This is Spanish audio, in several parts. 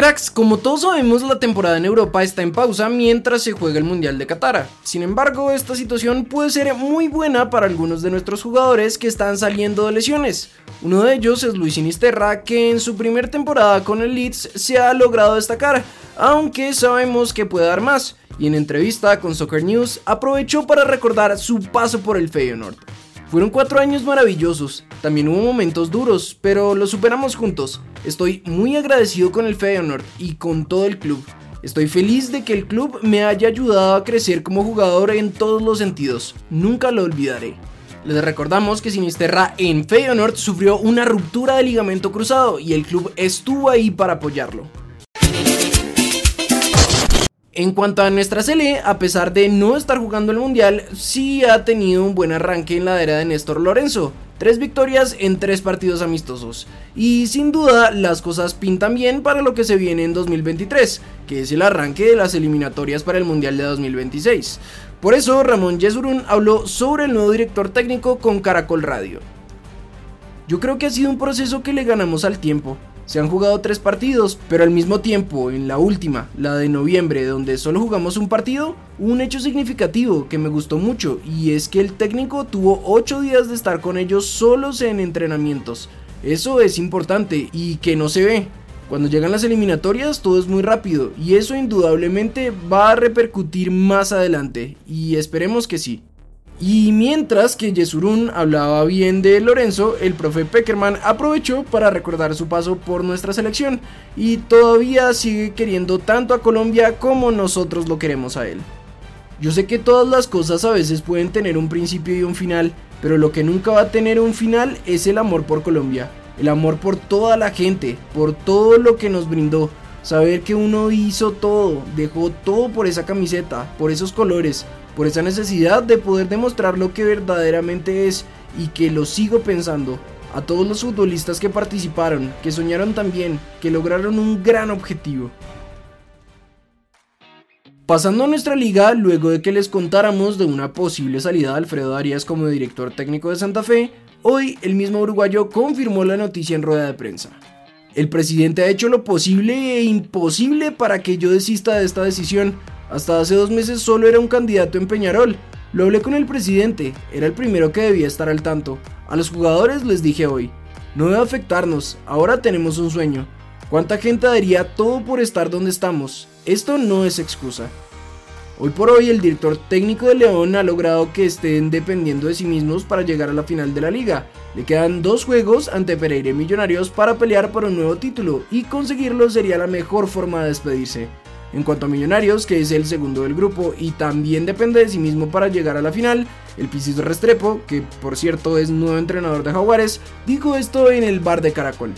Cracks, como todos sabemos, la temporada en Europa está en pausa mientras se juega el Mundial de Qatar. Sin embargo, esta situación puede ser muy buena para algunos de nuestros jugadores que están saliendo de lesiones. Uno de ellos es Luis Sinisterra, que en su primer temporada con el Leeds se ha logrado destacar, aunque sabemos que puede dar más, y en entrevista con Soccer News aprovechó para recordar su paso por el Feyenoord. Fueron cuatro años maravillosos, también hubo momentos duros, pero los superamos juntos. Estoy muy agradecido con el Feyenoord y con todo el club. Estoy feliz de que el club me haya ayudado a crecer como jugador en todos los sentidos. Nunca lo olvidaré. Les recordamos que Sinisterra en Feyenoord sufrió una ruptura de ligamento cruzado y el club estuvo ahí para apoyarlo. En cuanto a nuestra Sele, a pesar de no estar jugando el Mundial, sí ha tenido un buen arranque en la era de Néstor Lorenzo. Tres victorias en tres partidos amistosos. Y sin duda las cosas pintan bien para lo que se viene en 2023, que es el arranque de las eliminatorias para el Mundial de 2026. Por eso Ramón Yesurún habló sobre el nuevo director técnico con Caracol Radio. Yo creo que ha sido un proceso que le ganamos al tiempo. Se han jugado tres partidos, pero al mismo tiempo, en la última, la de noviembre, donde solo jugamos un partido, un hecho significativo que me gustó mucho y es que el técnico tuvo 8 días de estar con ellos solos en entrenamientos. Eso es importante y que no se ve. Cuando llegan las eliminatorias todo es muy rápido y eso indudablemente va a repercutir más adelante y esperemos que sí. Y mientras que Yesurún hablaba bien de Lorenzo, el profe Peckerman aprovechó para recordar su paso por nuestra selección y todavía sigue queriendo tanto a Colombia como nosotros lo queremos a él. Yo sé que todas las cosas a veces pueden tener un principio y un final, pero lo que nunca va a tener un final es el amor por Colombia, el amor por toda la gente, por todo lo que nos brindó, saber que uno hizo todo, dejó todo por esa camiseta, por esos colores, por esa necesidad de poder demostrar lo que verdaderamente es y que lo sigo pensando. A todos los futbolistas que participaron, que soñaron también, que lograron un gran objetivo. Pasando a nuestra liga, luego de que les contáramos de una posible salida de Alfredo Arias como director técnico de Santa Fe, hoy el mismo uruguayo confirmó la noticia en rueda de prensa. El presidente ha hecho lo posible e imposible para que yo desista de esta decisión, hasta hace dos meses solo era un candidato en Peñarol. Lo hablé con el presidente, era el primero que debía estar al tanto. A los jugadores les dije hoy, no debe afectarnos, ahora tenemos un sueño. ¿Cuánta gente daría todo por estar donde estamos? Esto no es excusa. Hoy por hoy el director técnico de León ha logrado que estén dependiendo de sí mismos para llegar a la final de la liga. Le quedan dos juegos ante Pereira y Millonarios para pelear por un nuevo título y conseguirlo sería la mejor forma de despedirse. En cuanto a Millonarios, que es el segundo del grupo y también depende de sí mismo para llegar a la final, el Pisito Restrepo, que por cierto es nuevo entrenador de Jaguares, dijo esto en el bar de Caracol.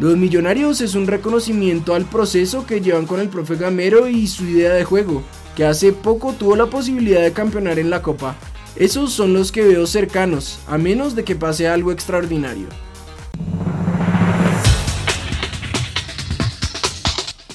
Los Millonarios es un reconocimiento al proceso que llevan con el profe Gamero y su idea de juego, que hace poco tuvo la posibilidad de campeonar en la Copa. Esos son los que veo cercanos, a menos de que pase algo extraordinario.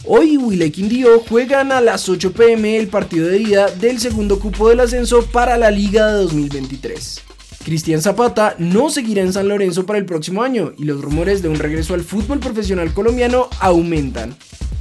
Hoy Wile Quindío juegan a las 8 pm el partido de ida del segundo cupo del ascenso para la Liga de 2023. Cristian Zapata no seguirá en San Lorenzo para el próximo año y los rumores de un regreso al fútbol profesional colombiano aumentan.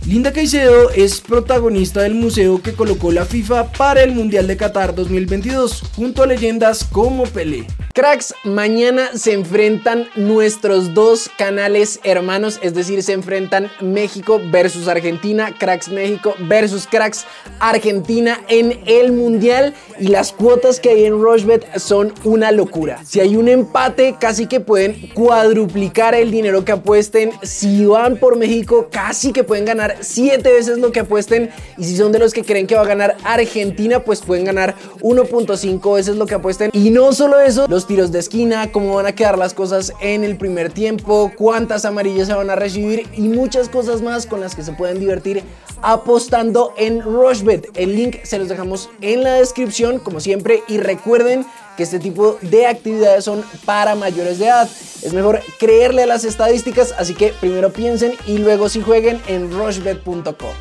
Linda Caicedo es protagonista del museo que colocó la FIFA para el Mundial de Qatar 2022, junto a leyendas como Pelé. Cracks, mañana se enfrentan nuestros dos canales hermanos, es decir, se enfrentan México versus Argentina, Cracks México versus Cracks Argentina en el Mundial y las cuotas que hay en Rushbet son una locura. Si hay un empate, casi que pueden cuadruplicar el dinero que apuesten. Si van por México, casi que pueden ganar 7 veces lo que apuesten. Y si son de los que creen que va a ganar Argentina, pues pueden ganar 1.5 veces lo que apuesten. Y no solo eso, los tiros de esquina, cómo van a quedar las cosas en el primer tiempo, cuántas amarillas se van a recibir y muchas cosas más con las que se pueden divertir apostando en Rushbet. El link se los dejamos en la descripción, como siempre. Y recuerden que este tipo de actividades son para mayores de edad. Es mejor creerle a las estadísticas, así que primero piensen y luego si jueguen en rushbet.com.